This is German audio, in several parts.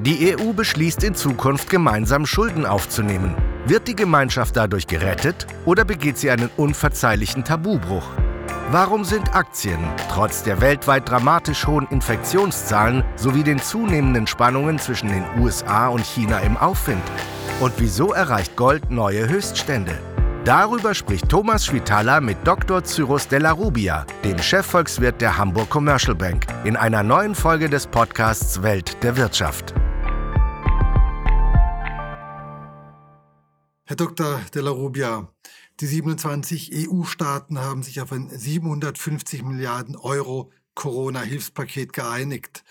Die EU beschließt in Zukunft gemeinsam Schulden aufzunehmen. Wird die Gemeinschaft dadurch gerettet oder begeht sie einen unverzeihlichen Tabubruch? Warum sind Aktien trotz der weltweit dramatisch hohen Infektionszahlen sowie den zunehmenden Spannungen zwischen den USA und China im Aufwind? Und wieso erreicht Gold neue Höchststände? Darüber spricht Thomas Schwitala mit Dr. Cyrus Della Rubia, dem Chefvolkswirt der Hamburg Commercial Bank, in einer neuen Folge des Podcasts Welt der Wirtschaft. Herr Dr. Della Rubia, die 27 EU-Staaten haben sich auf ein 750 Milliarden Euro Corona-Hilfspaket geeinigt.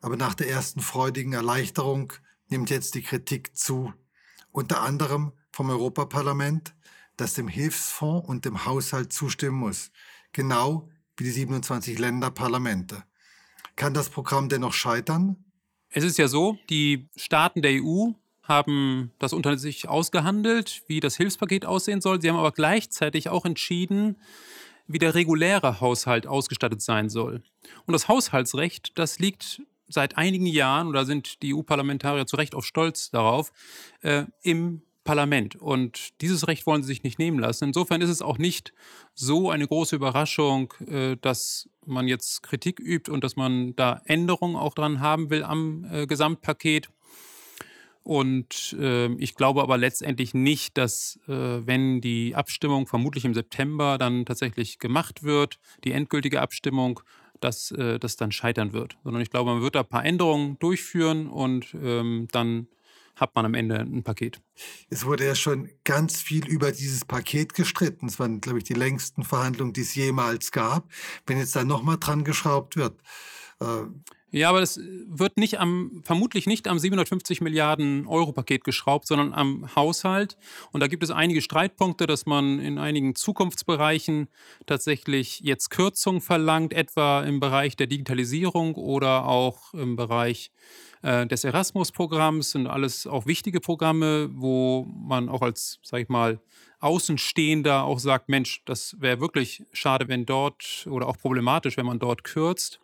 Aber nach der ersten freudigen Erleichterung nimmt jetzt die Kritik zu. Unter anderem vom Europaparlament, das dem Hilfsfonds und dem Haushalt zustimmen muss, genau wie die 27 Länderparlamente. Kann das Programm dennoch scheitern? Es ist ja so, die Staaten der EU haben das unter sich ausgehandelt, wie das Hilfspaket aussehen soll. Sie haben aber gleichzeitig auch entschieden, wie der reguläre Haushalt ausgestattet sein soll. Und das Haushaltsrecht, das liegt seit einigen Jahren, oder sind die EU-Parlamentarier zu Recht auch stolz darauf, äh, im Parlament. Und dieses Recht wollen sie sich nicht nehmen lassen. Insofern ist es auch nicht so eine große Überraschung, äh, dass man jetzt Kritik übt und dass man da Änderungen auch dran haben will am äh, Gesamtpaket. Und äh, ich glaube aber letztendlich nicht, dass, äh, wenn die Abstimmung vermutlich im September dann tatsächlich gemacht wird, die endgültige Abstimmung, dass äh, das dann scheitern wird. Sondern ich glaube, man wird da ein paar Änderungen durchführen und ähm, dann hat man am Ende ein Paket. Es wurde ja schon ganz viel über dieses Paket gestritten. Es waren, glaube ich, die längsten Verhandlungen, die es jemals gab. Wenn jetzt da nochmal dran geschraubt wird. Ja, aber das wird nicht am, vermutlich nicht am 750 Milliarden Euro Paket geschraubt, sondern am Haushalt. Und da gibt es einige Streitpunkte, dass man in einigen Zukunftsbereichen tatsächlich jetzt Kürzungen verlangt, etwa im Bereich der Digitalisierung oder auch im Bereich äh, des Erasmus-Programms sind alles auch wichtige Programme, wo man auch als, sag ich mal, Außenstehender auch sagt, Mensch, das wäre wirklich schade, wenn dort oder auch problematisch, wenn man dort kürzt.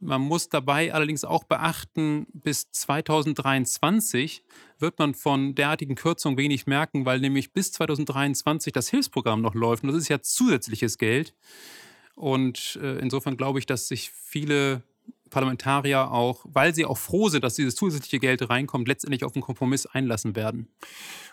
Man muss dabei allerdings auch beachten, bis 2023 wird man von derartigen Kürzungen wenig merken, weil nämlich bis 2023 das Hilfsprogramm noch läuft und das ist ja zusätzliches Geld. Und äh, insofern glaube ich, dass sich viele Parlamentarier auch, weil sie auch froh sind, dass dieses zusätzliche Geld reinkommt, letztendlich auf einen Kompromiss einlassen werden.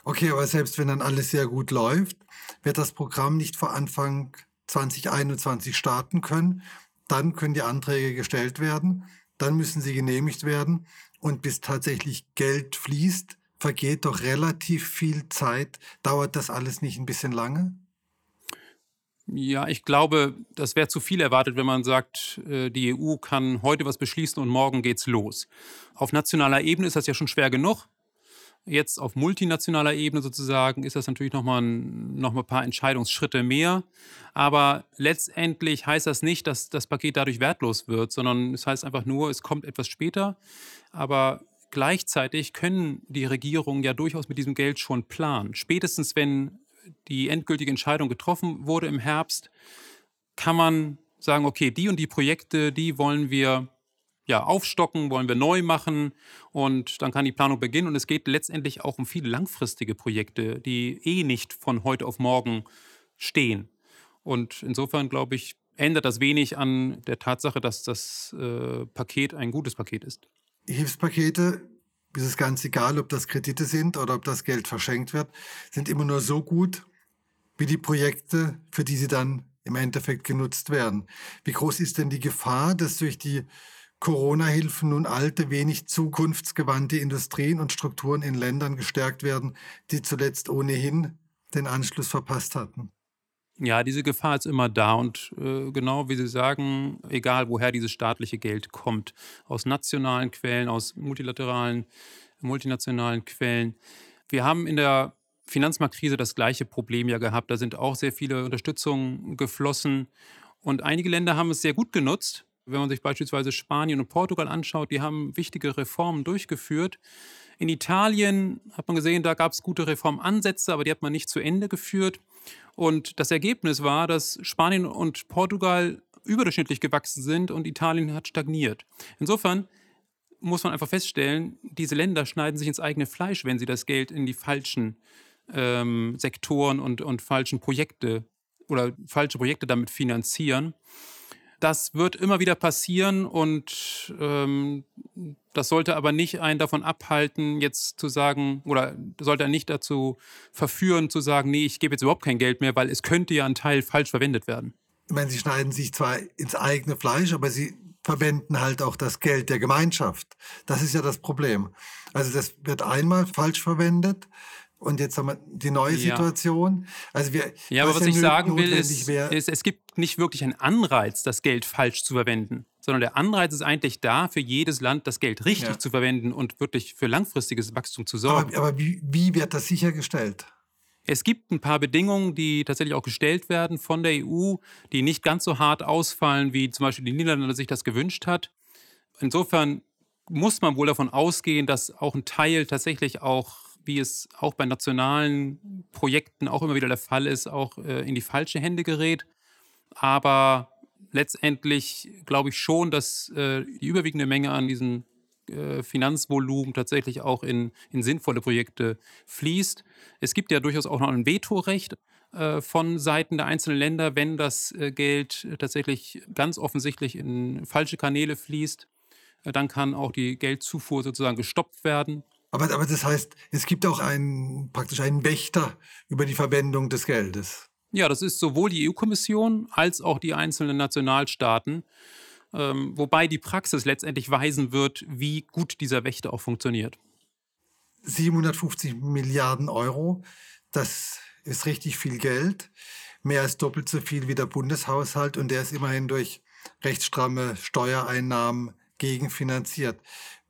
Okay, aber selbst wenn dann alles sehr gut läuft, wird das Programm nicht vor Anfang 2021 starten können. Dann können die Anträge gestellt werden, dann müssen sie genehmigt werden und bis tatsächlich Geld fließt, vergeht doch relativ viel Zeit. Dauert das alles nicht ein bisschen lange? Ja, ich glaube, das wäre zu viel erwartet, wenn man sagt, äh, die EU kann heute was beschließen und morgen geht's los. Auf nationaler Ebene ist das ja schon schwer genug. Jetzt auf multinationaler Ebene sozusagen ist das natürlich nochmal ein, noch ein paar Entscheidungsschritte mehr. Aber letztendlich heißt das nicht, dass das Paket dadurch wertlos wird, sondern es heißt einfach nur, es kommt etwas später. Aber gleichzeitig können die Regierungen ja durchaus mit diesem Geld schon planen. Spätestens wenn die endgültige Entscheidung getroffen wurde im Herbst, kann man sagen, okay, die und die Projekte, die wollen wir ja, aufstocken, wollen wir neu machen und dann kann die Planung beginnen. Und es geht letztendlich auch um viele langfristige Projekte, die eh nicht von heute auf morgen stehen. Und insofern, glaube ich, ändert das wenig an der Tatsache, dass das äh, Paket ein gutes Paket ist. Hilfspakete ist es ganz egal, ob das Kredite sind oder ob das Geld verschenkt wird, sind immer nur so gut wie die Projekte, für die sie dann im Endeffekt genutzt werden. Wie groß ist denn die Gefahr, dass durch die Corona-Hilfen nun alte, wenig zukunftsgewandte Industrien und Strukturen in Ländern gestärkt werden, die zuletzt ohnehin den Anschluss verpasst hatten? Ja, diese Gefahr ist immer da und äh, genau wie Sie sagen, egal woher dieses staatliche Geld kommt, aus nationalen Quellen, aus multilateralen, multinationalen Quellen. Wir haben in der Finanzmarktkrise das gleiche Problem ja gehabt. Da sind auch sehr viele Unterstützungen geflossen und einige Länder haben es sehr gut genutzt. Wenn man sich beispielsweise Spanien und Portugal anschaut, die haben wichtige Reformen durchgeführt. In Italien hat man gesehen, da gab es gute Reformansätze, aber die hat man nicht zu Ende geführt. Und das Ergebnis war, dass Spanien und Portugal überdurchschnittlich gewachsen sind und Italien hat stagniert. Insofern muss man einfach feststellen, diese Länder schneiden sich ins eigene Fleisch, wenn sie das Geld in die falschen ähm, Sektoren und, und falschen Projekte oder falsche Projekte damit finanzieren. Das wird immer wieder passieren und ähm, das sollte aber nicht einen davon abhalten, jetzt zu sagen, oder sollte er nicht dazu verführen, zu sagen, nee, ich gebe jetzt überhaupt kein Geld mehr, weil es könnte ja ein Teil falsch verwendet werden. Ich meine, sie schneiden sich zwar ins eigene Fleisch, aber sie verwenden halt auch das Geld der Gemeinschaft. Das ist ja das Problem. Also das wird einmal falsch verwendet und jetzt haben wir die neue ja. Situation. Also wir, ja, aber was ja ich sagen will, ist, ist, es gibt nicht wirklich einen Anreiz, das Geld falsch zu verwenden, sondern der Anreiz ist eigentlich da, für jedes Land das Geld richtig ja. zu verwenden und wirklich für langfristiges Wachstum zu sorgen. Aber, aber wie, wie wird das sichergestellt? Es gibt ein paar Bedingungen, die tatsächlich auch gestellt werden von der EU, die nicht ganz so hart ausfallen, wie zum Beispiel die Niederlande sich das gewünscht hat. Insofern muss man wohl davon ausgehen, dass auch ein Teil tatsächlich auch, wie es auch bei nationalen Projekten auch immer wieder der Fall ist, auch äh, in die falsche Hände gerät. Aber letztendlich glaube ich schon, dass äh, die überwiegende Menge an diesen äh, Finanzvolumen tatsächlich auch in, in sinnvolle Projekte fließt. Es gibt ja durchaus auch noch ein Vetorecht äh, von Seiten der einzelnen Länder, wenn das äh, Geld tatsächlich ganz offensichtlich in falsche Kanäle fließt. Dann kann auch die Geldzufuhr sozusagen gestoppt werden. Aber, aber das heißt, es gibt auch einen, praktisch einen Wächter über die Verwendung des Geldes. Ja, das ist sowohl die EU-Kommission als auch die einzelnen Nationalstaaten ähm, wobei die Praxis letztendlich weisen wird, wie gut dieser Wächter auch funktioniert. 750 Milliarden Euro, das ist richtig viel Geld, mehr als doppelt so viel wie der Bundeshaushalt und der ist immerhin durch rechtsstramme Steuereinnahmen gegenfinanziert.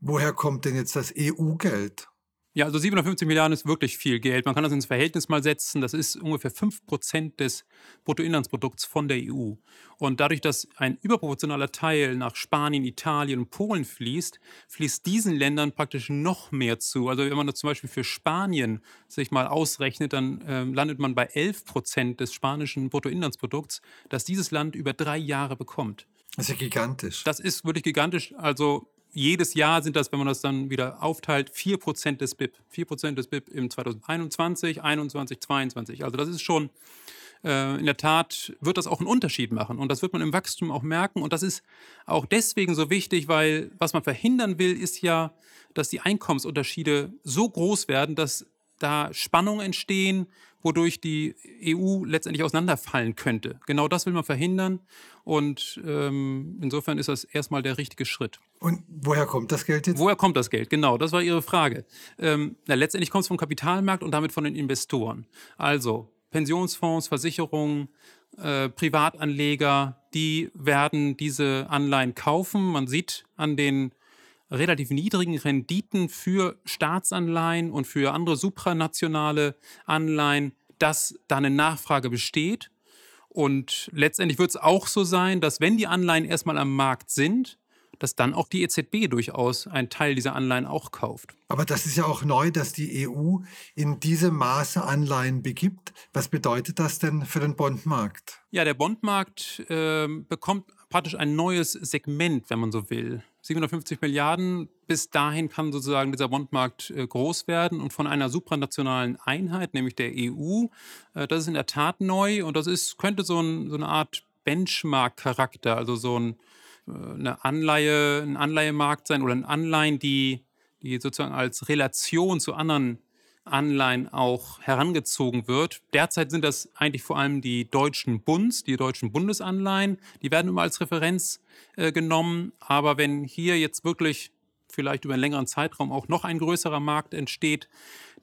Woher kommt denn jetzt das EU-Geld? Ja, also 750 Milliarden ist wirklich viel Geld. Man kann das ins Verhältnis mal setzen. Das ist ungefähr 5 Prozent des Bruttoinlandsprodukts von der EU. Und dadurch, dass ein überproportionaler Teil nach Spanien, Italien und Polen fließt, fließt diesen Ländern praktisch noch mehr zu. Also wenn man das zum Beispiel für Spanien sich mal ausrechnet, dann äh, landet man bei 11 Prozent des spanischen Bruttoinlandsprodukts, das dieses Land über drei Jahre bekommt. Das ist ja gigantisch. Das ist wirklich gigantisch. Also jedes Jahr sind das, wenn man das dann wieder aufteilt, 4% des BIP. 4% des BIP im 2021, 21, 22. Also das ist schon, äh, in der Tat wird das auch einen Unterschied machen. Und das wird man im Wachstum auch merken. Und das ist auch deswegen so wichtig, weil was man verhindern will, ist ja, dass die Einkommensunterschiede so groß werden, dass da Spannungen entstehen, wodurch die EU letztendlich auseinanderfallen könnte. Genau das will man verhindern und ähm, insofern ist das erstmal der richtige Schritt. Und woher kommt das Geld jetzt? Woher kommt das Geld? Genau, das war Ihre Frage. Ähm, na, letztendlich kommt es vom Kapitalmarkt und damit von den Investoren. Also Pensionsfonds, Versicherungen, äh, Privatanleger, die werden diese Anleihen kaufen. Man sieht an den relativ niedrigen Renditen für Staatsanleihen und für andere supranationale Anleihen, dass da eine Nachfrage besteht. Und letztendlich wird es auch so sein, dass wenn die Anleihen erstmal am Markt sind, dass dann auch die EZB durchaus einen Teil dieser Anleihen auch kauft. Aber das ist ja auch neu, dass die EU in diesem Maße Anleihen begibt. Was bedeutet das denn für den Bondmarkt? Ja, der Bondmarkt äh, bekommt praktisch ein neues Segment, wenn man so will. 750 Milliarden. Bis dahin kann sozusagen dieser Bondmarkt äh, groß werden und von einer supranationalen Einheit, nämlich der EU. Äh, das ist in der Tat neu und das ist, könnte so, ein, so eine Art Benchmark-Charakter, also so ein, äh, eine Anleihe, ein Anleihemarkt sein oder ein Anleihen, die, die sozusagen als Relation zu anderen Anleihen auch herangezogen wird. Derzeit sind das eigentlich vor allem die deutschen Bunds, die deutschen Bundesanleihen. Die werden immer als Referenz äh, genommen. Aber wenn hier jetzt wirklich vielleicht über einen längeren Zeitraum auch noch ein größerer Markt entsteht,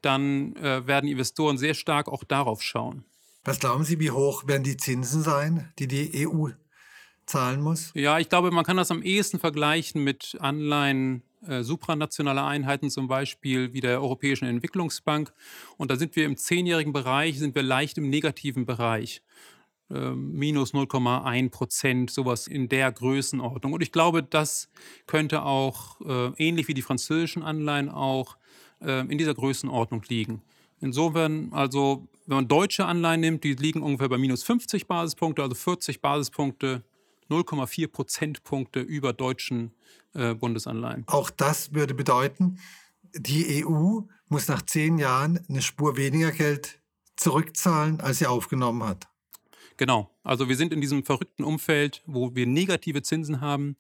dann äh, werden Investoren sehr stark auch darauf schauen. Was glauben Sie, wie hoch werden die Zinsen sein, die die EU zahlen muss? Ja, ich glaube, man kann das am ehesten vergleichen mit Anleihen äh, supranationale Einheiten, zum Beispiel wie der Europäischen Entwicklungsbank. Und da sind wir im zehnjährigen Bereich, sind wir leicht im negativen Bereich. Äh, minus 0,1 Prozent, sowas in der Größenordnung. Und ich glaube, das könnte auch, äh, ähnlich wie die französischen Anleihen, auch äh, in dieser Größenordnung liegen. Insofern, also, wenn man deutsche Anleihen nimmt, die liegen ungefähr bei minus 50 Basispunkte, also 40 Basispunkte 0,4 Prozentpunkte über deutschen äh, Bundesanleihen. Auch das würde bedeuten, die EU muss nach zehn Jahren eine Spur weniger Geld zurückzahlen, als sie aufgenommen hat. Genau. Also wir sind in diesem verrückten Umfeld, wo wir negative Zinsen haben,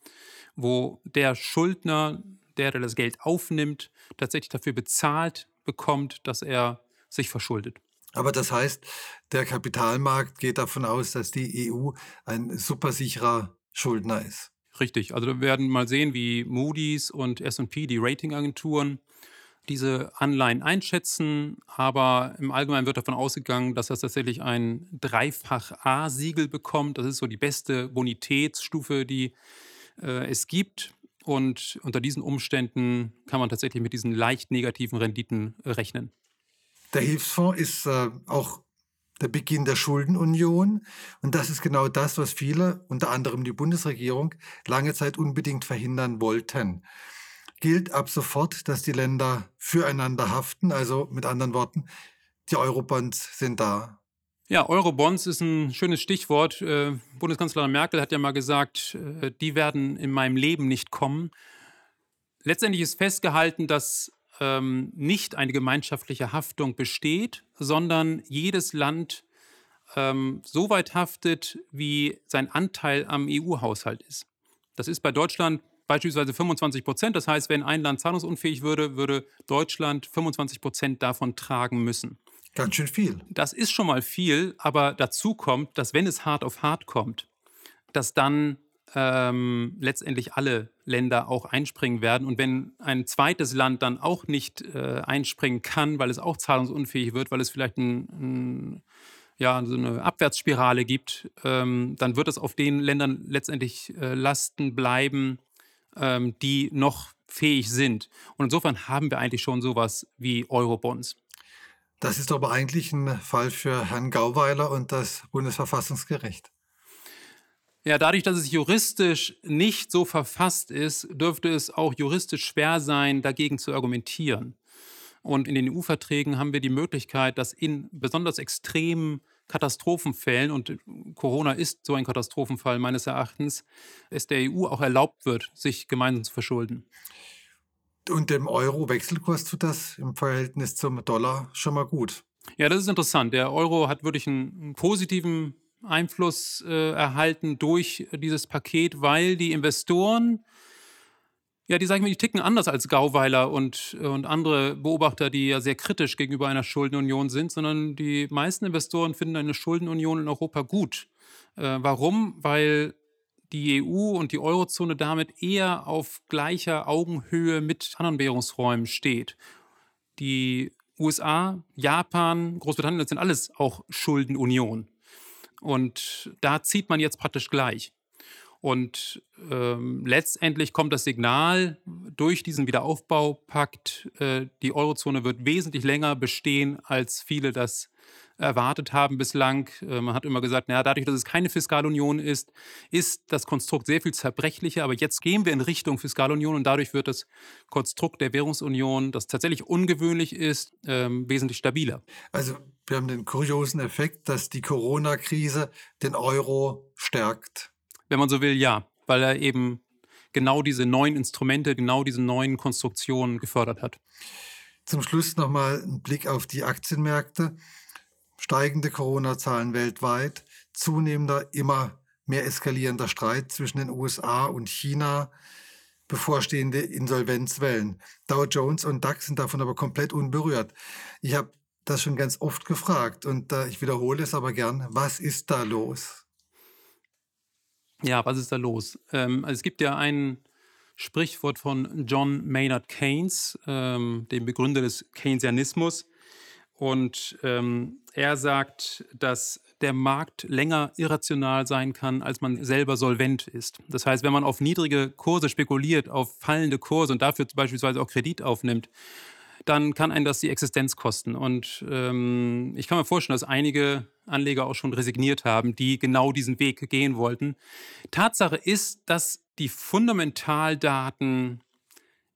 wo der Schuldner, der, der das Geld aufnimmt, tatsächlich dafür bezahlt bekommt, dass er sich verschuldet. Aber das heißt, der Kapitalmarkt geht davon aus, dass die EU ein supersicherer Schuldner ist. Richtig. Also wir werden mal sehen, wie Moody's und S&P, die Ratingagenturen, diese Anleihen einschätzen, aber im Allgemeinen wird davon ausgegangen, dass das tatsächlich ein Dreifach A-Siegel bekommt. Das ist so die beste Bonitätsstufe, die äh, es gibt. Und unter diesen Umständen kann man tatsächlich mit diesen leicht negativen Renditen rechnen. Der Hilfsfonds ist äh, auch der Beginn der Schuldenunion. Und das ist genau das, was viele, unter anderem die Bundesregierung, lange Zeit unbedingt verhindern wollten gilt ab sofort, dass die Länder füreinander haften. Also mit anderen Worten, die Eurobonds sind da. Ja, Eurobonds ist ein schönes Stichwort. Äh, Bundeskanzlerin Merkel hat ja mal gesagt, äh, die werden in meinem Leben nicht kommen. Letztendlich ist festgehalten, dass ähm, nicht eine gemeinschaftliche Haftung besteht, sondern jedes Land ähm, so weit haftet, wie sein Anteil am EU-Haushalt ist. Das ist bei Deutschland beispielsweise 25 Prozent. Das heißt, wenn ein Land zahlungsunfähig würde, würde Deutschland 25 Prozent davon tragen müssen. Ganz schön viel. Das ist schon mal viel, aber dazu kommt, dass wenn es hart auf hart kommt, dass dann ähm, letztendlich alle Länder auch einspringen werden. Und wenn ein zweites Land dann auch nicht äh, einspringen kann, weil es auch zahlungsunfähig wird, weil es vielleicht ein, ein ja, so eine Abwärtsspirale gibt, ähm, dann wird es auf den Ländern letztendlich äh, Lasten bleiben, ähm, die noch fähig sind. Und insofern haben wir eigentlich schon sowas wie Eurobonds. Das ist aber eigentlich ein Fall für Herrn Gauweiler und das Bundesverfassungsgericht. Ja, dadurch, dass es juristisch nicht so verfasst ist, dürfte es auch juristisch schwer sein, dagegen zu argumentieren. Und in den EU-Verträgen haben wir die Möglichkeit, dass in besonders extremen Katastrophenfällen, und Corona ist so ein Katastrophenfall meines Erachtens, es der EU auch erlaubt wird, sich gemeinsam zu verschulden. Und dem Euro-Wechselkurs tut das im Verhältnis zum Dollar schon mal gut. Ja, das ist interessant. Der Euro hat wirklich einen positiven Einfluss äh, erhalten durch dieses Paket, weil die Investoren ja, die, sag ich mal, die ticken anders als Gauweiler und, und andere Beobachter, die ja sehr kritisch gegenüber einer Schuldenunion sind, sondern die meisten Investoren finden eine Schuldenunion in Europa gut. Äh, warum? Weil die EU und die Eurozone damit eher auf gleicher Augenhöhe mit anderen Währungsräumen steht. Die USA, Japan, Großbritannien, das sind alles auch Schuldenunion. Und da zieht man jetzt praktisch gleich. Und ähm, letztendlich kommt das Signal durch diesen Wiederaufbaupakt, äh, die Eurozone wird wesentlich länger bestehen, als viele das erwartet haben bislang. Äh, man hat immer gesagt, naja, dadurch, dass es keine Fiskalunion ist, ist das Konstrukt sehr viel zerbrechlicher. Aber jetzt gehen wir in Richtung Fiskalunion und dadurch wird das Konstrukt der Währungsunion, das tatsächlich ungewöhnlich ist, äh, wesentlich stabiler. Also wir haben den kuriosen Effekt, dass die Corona-Krise den Euro stärkt wenn man so will, ja, weil er eben genau diese neuen Instrumente, genau diese neuen Konstruktionen gefördert hat. Zum Schluss nochmal ein Blick auf die Aktienmärkte. Steigende Corona-Zahlen weltweit, zunehmender, immer mehr eskalierender Streit zwischen den USA und China, bevorstehende Insolvenzwellen. Dow Jones und DAX sind davon aber komplett unberührt. Ich habe das schon ganz oft gefragt und äh, ich wiederhole es aber gern. Was ist da los? Ja, was ist da los? Ähm, also es gibt ja ein Sprichwort von John Maynard Keynes, ähm, dem Begründer des Keynesianismus. Und ähm, er sagt, dass der Markt länger irrational sein kann, als man selber solvent ist. Das heißt, wenn man auf niedrige Kurse spekuliert, auf fallende Kurse und dafür beispielsweise auch Kredit aufnimmt, dann kann einen das die Existenz kosten. Und ähm, ich kann mir vorstellen, dass einige Anleger auch schon resigniert haben, die genau diesen Weg gehen wollten. Tatsache ist, dass die Fundamentaldaten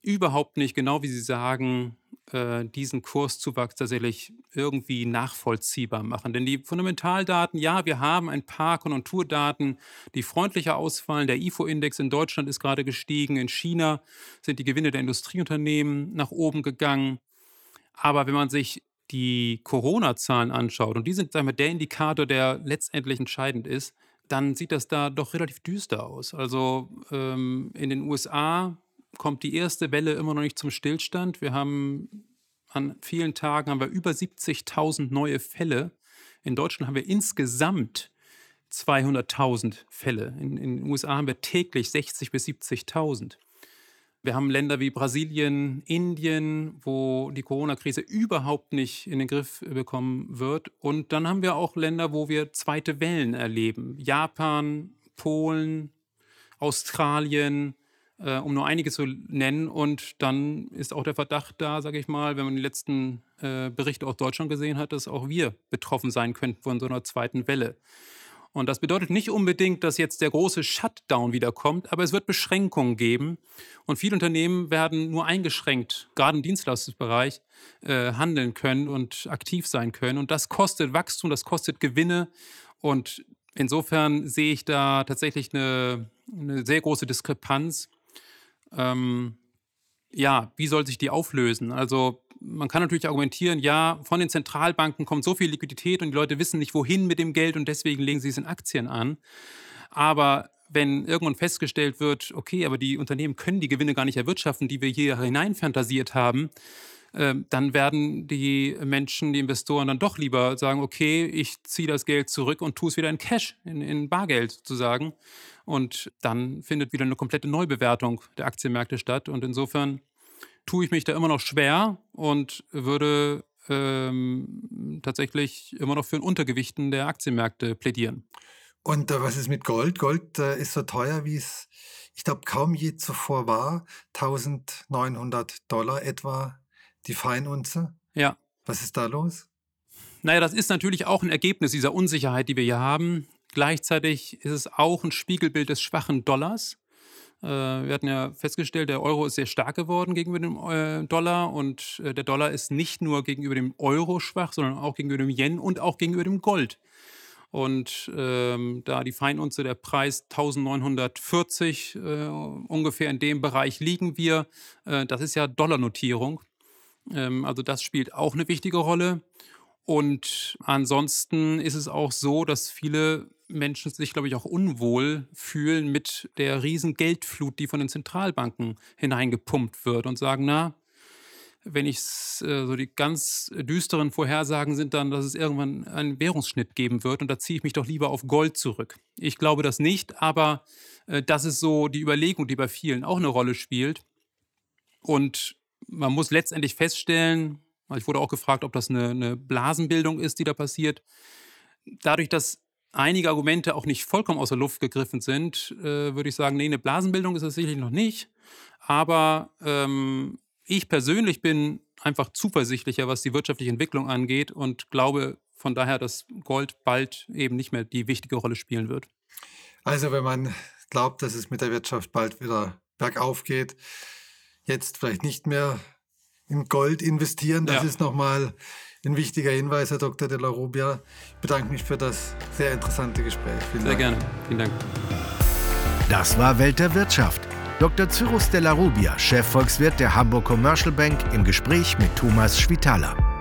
überhaupt nicht, genau wie Sie sagen, äh, diesen Kurszuwachs tatsächlich irgendwie nachvollziehbar machen. Denn die Fundamentaldaten, ja, wir haben ein paar Konjunkturdaten, die freundlicher ausfallen. Der IFO-Index in Deutschland ist gerade gestiegen. In China sind die Gewinne der Industrieunternehmen nach oben gegangen. Aber wenn man sich die Corona-Zahlen anschaut, und die sind sagen wir, der Indikator, der letztendlich entscheidend ist, dann sieht das da doch relativ düster aus. Also ähm, in den USA kommt die erste Welle immer noch nicht zum Stillstand. Wir haben an vielen Tagen haben wir über 70.000 neue Fälle. In Deutschland haben wir insgesamt 200.000 Fälle. In, in, den USA haben wir täglich 60.000 bis 70.000. Wir haben Länder wie Brasilien, Indien, wo die Corona-Krise überhaupt nicht in den Griff bekommen wird. Und dann haben wir auch Länder, wo wir zweite Wellen erleben. Japan, Polen, Australien, äh, um nur einige zu nennen. Und dann ist auch der Verdacht da, sage ich mal, wenn man die letzten äh, Berichte aus Deutschland gesehen hat, dass auch wir betroffen sein könnten von so einer zweiten Welle. Und das bedeutet nicht unbedingt, dass jetzt der große Shutdown wiederkommt, aber es wird Beschränkungen geben. Und viele Unternehmen werden nur eingeschränkt, gerade im Dienstleistungsbereich, äh, handeln können und aktiv sein können. Und das kostet Wachstum, das kostet Gewinne. Und insofern sehe ich da tatsächlich eine, eine sehr große Diskrepanz ähm, ja, wie soll sich die auflösen? Also man kann natürlich argumentieren, ja, von den Zentralbanken kommt so viel Liquidität und die Leute wissen nicht, wohin mit dem Geld und deswegen legen sie es in Aktien an. Aber wenn irgendwann festgestellt wird, okay, aber die Unternehmen können die Gewinne gar nicht erwirtschaften, die wir hier hineinfantasiert haben, ähm, dann werden die Menschen, die Investoren dann doch lieber sagen, okay, ich ziehe das Geld zurück und tue es wieder in Cash, in, in Bargeld sozusagen. Und dann findet wieder eine komplette Neubewertung der Aktienmärkte statt. Und insofern tue ich mich da immer noch schwer und würde ähm, tatsächlich immer noch für ein Untergewichten der Aktienmärkte plädieren. Und äh, was ist mit Gold? Gold äh, ist so teuer, wie es, ich glaube, kaum je zuvor war. 1900 Dollar etwa die Feinunze. Ja. Was ist da los? Naja, das ist natürlich auch ein Ergebnis dieser Unsicherheit, die wir hier haben. Gleichzeitig ist es auch ein Spiegelbild des schwachen Dollars. Äh, wir hatten ja festgestellt, der Euro ist sehr stark geworden gegenüber dem äh, Dollar und äh, der Dollar ist nicht nur gegenüber dem Euro schwach, sondern auch gegenüber dem Yen und auch gegenüber dem Gold. Und ähm, da die Feinunze der Preis 1940 äh, ungefähr in dem Bereich liegen wir, äh, das ist ja Dollarnotierung. Ähm, also das spielt auch eine wichtige Rolle. Und ansonsten ist es auch so, dass viele Menschen sich, glaube ich, auch unwohl fühlen mit der riesen Geldflut, die von den Zentralbanken hineingepumpt wird und sagen, na, wenn ich äh, so die ganz düsteren Vorhersagen sind dann, dass es irgendwann einen Währungsschnitt geben wird und da ziehe ich mich doch lieber auf Gold zurück. Ich glaube das nicht, aber äh, das ist so die Überlegung, die bei vielen auch eine Rolle spielt. Und man muss letztendlich feststellen, ich wurde auch gefragt, ob das eine, eine Blasenbildung ist, die da passiert. Dadurch, dass einige Argumente auch nicht vollkommen aus der Luft gegriffen sind, äh, würde ich sagen, nee, eine Blasenbildung ist es sicherlich noch nicht. Aber ähm, ich persönlich bin einfach zuversichtlicher, was die wirtschaftliche Entwicklung angeht und glaube von daher, dass Gold bald eben nicht mehr die wichtige Rolle spielen wird. Also wenn man glaubt, dass es mit der Wirtschaft bald wieder bergauf geht, jetzt vielleicht nicht mehr in Gold investieren. Das ja. ist nochmal ein wichtiger Hinweis, Herr Dr. de la Rubia. Ich bedanke mich für das sehr interessante Gespräch. Vielen sehr Dank. gerne. Vielen Dank. Das war Welt der Wirtschaft. Dr. Cyrus de la Rubia, Chefvolkswirt der Hamburg Commercial Bank, im Gespräch mit Thomas Schwitaler.